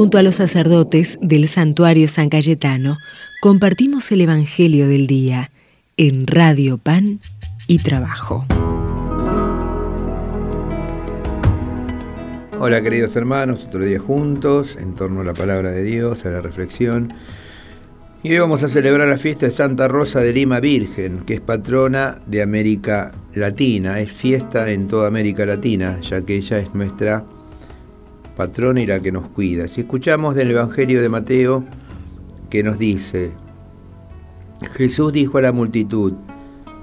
Junto a los sacerdotes del santuario San Cayetano, compartimos el Evangelio del Día en Radio Pan y Trabajo. Hola queridos hermanos, otro día juntos en torno a la palabra de Dios, a la reflexión. Y hoy vamos a celebrar la fiesta de Santa Rosa de Lima Virgen, que es patrona de América Latina. Es fiesta en toda América Latina, ya que ella es nuestra patrona y la que nos cuida. Si escuchamos del Evangelio de Mateo, que nos dice, Jesús dijo a la multitud,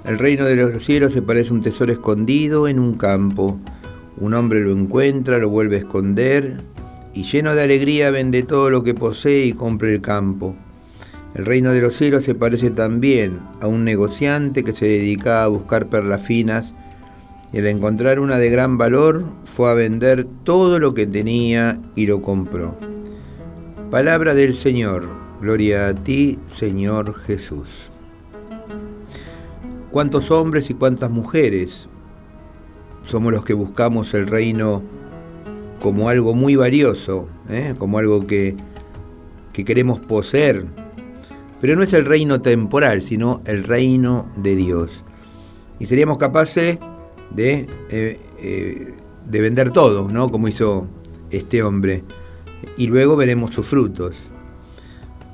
el reino de los cielos se parece a un tesoro escondido en un campo. Un hombre lo encuentra, lo vuelve a esconder y lleno de alegría vende todo lo que posee y compra el campo. El reino de los cielos se parece también a un negociante que se dedica a buscar perlas finas y al encontrar una de gran valor fue a vender todo lo que tenía y lo compró. Palabra del Señor, gloria a ti Señor Jesús. ¿Cuántos hombres y cuántas mujeres somos los que buscamos el reino como algo muy valioso, eh? como algo que, que queremos poseer? Pero no es el reino temporal, sino el reino de Dios. Y seríamos capaces de, eh, eh, de vender todo, ¿no? Como hizo este hombre. Y luego veremos sus frutos.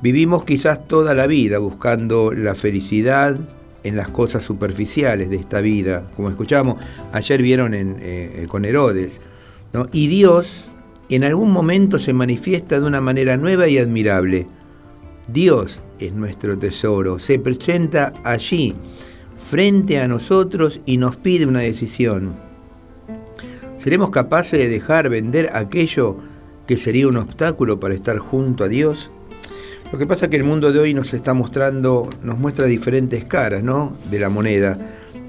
Vivimos quizás toda la vida buscando la felicidad en las cosas superficiales de esta vida, como escuchamos, ayer vieron eh, con Herodes. ¿no? Y Dios en algún momento se manifiesta de una manera nueva y admirable. Dios es nuestro tesoro, se presenta allí frente a nosotros y nos pide una decisión. ¿Seremos capaces de dejar vender aquello que sería un obstáculo para estar junto a Dios? Lo que pasa es que el mundo de hoy nos está mostrando, nos muestra diferentes caras, ¿no? De la moneda,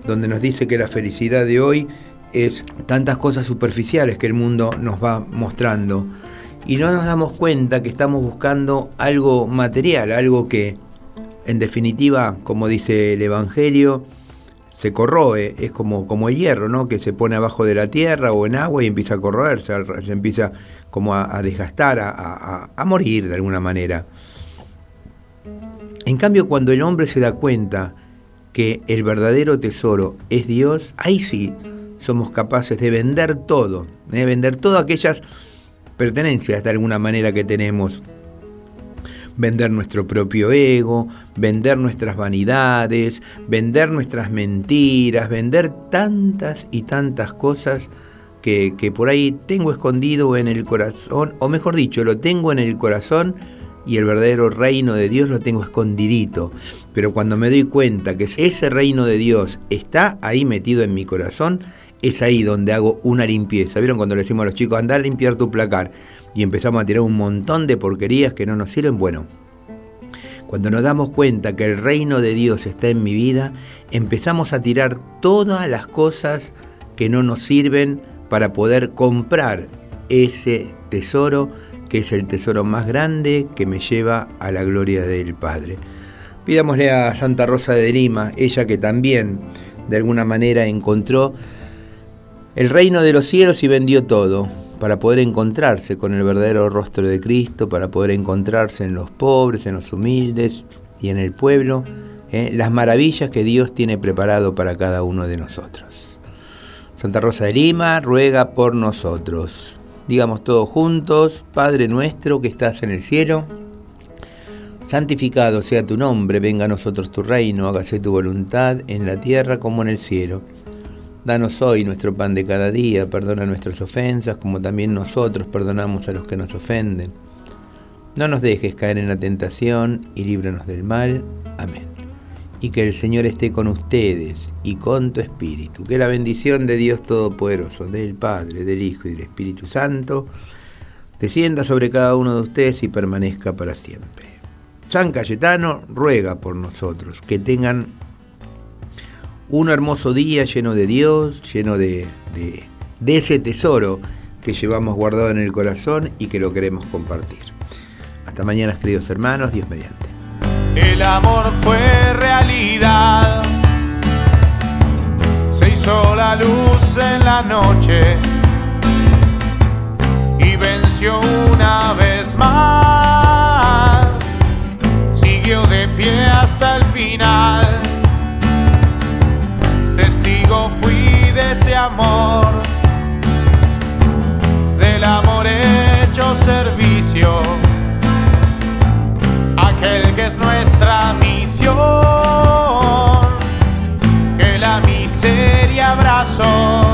donde nos dice que la felicidad de hoy es tantas cosas superficiales que el mundo nos va mostrando y no nos damos cuenta que estamos buscando algo material, algo que en definitiva, como dice el Evangelio, se corroe, es como, como el hierro, ¿no? que se pone abajo de la tierra o en agua y empieza a corroerse, se empieza como a, desgastar, a, a morir de alguna manera. En cambio, cuando el hombre se da cuenta que el verdadero tesoro es Dios, ahí sí somos capaces de vender todo, de ¿eh? vender todas aquellas pertenencias de alguna manera que tenemos. Vender nuestro propio ego, vender nuestras vanidades, vender nuestras mentiras, vender tantas y tantas cosas que, que por ahí tengo escondido en el corazón, o mejor dicho, lo tengo en el corazón y el verdadero reino de Dios lo tengo escondidito. Pero cuando me doy cuenta que ese reino de Dios está ahí metido en mi corazón, es ahí donde hago una limpieza. ¿Vieron cuando le decimos a los chicos, anda a limpiar tu placar? Y empezamos a tirar un montón de porquerías que no nos sirven. Bueno, cuando nos damos cuenta que el reino de Dios está en mi vida, empezamos a tirar todas las cosas que no nos sirven para poder comprar ese tesoro que es el tesoro más grande que me lleva a la gloria del Padre. Pidámosle a Santa Rosa de Lima, ella que también de alguna manera encontró el reino de los cielos y vendió todo para poder encontrarse con el verdadero rostro de Cristo, para poder encontrarse en los pobres, en los humildes y en el pueblo, ¿eh? las maravillas que Dios tiene preparado para cada uno de nosotros. Santa Rosa de Lima ruega por nosotros. Digamos todos juntos, Padre nuestro que estás en el cielo, santificado sea tu nombre, venga a nosotros tu reino, hágase tu voluntad en la tierra como en el cielo. Danos hoy nuestro pan de cada día, perdona nuestras ofensas, como también nosotros perdonamos a los que nos ofenden. No nos dejes caer en la tentación y líbranos del mal. Amén. Y que el Señor esté con ustedes y con tu espíritu. Que la bendición de Dios Todopoderoso, del Padre, del Hijo y del Espíritu Santo, descienda sobre cada uno de ustedes y permanezca para siempre. San Cayetano ruega por nosotros, que tengan un hermoso día lleno de Dios, lleno de, ese tesoro que llevamos guardado en el corazón y que lo queremos compartir. Hasta mañana, queridos hermanos, Dios mediante. El amor fue realidad, se hizo la luz en la noche y venció del amor hecho servicio, aquel que es nuestra misión, que la miseria abrazó.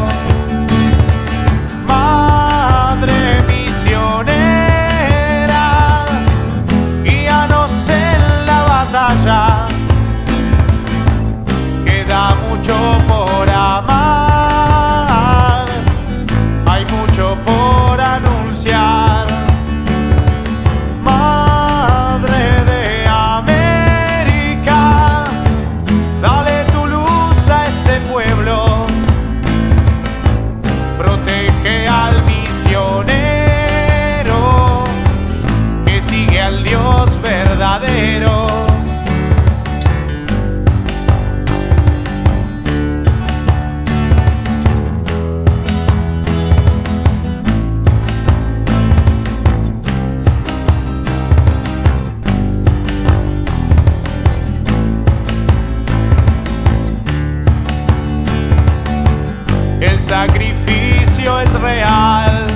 Sacrificio es real.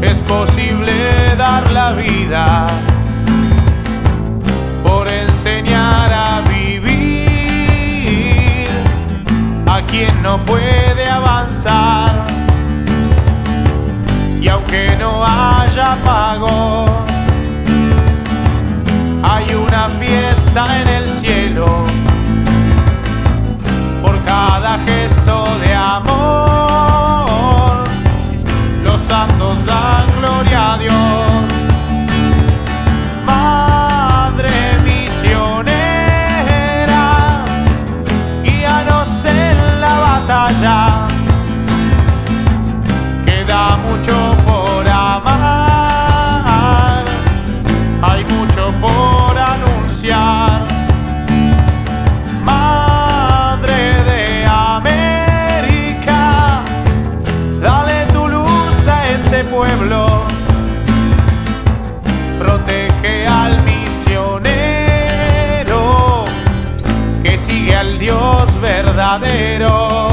Es posible dar la vida por enseñar a vivir a quien no puede avanzar. Y aunque no haya pago, hay una fiesta en el cielo protege al misionero que sigue al Dios verdadero.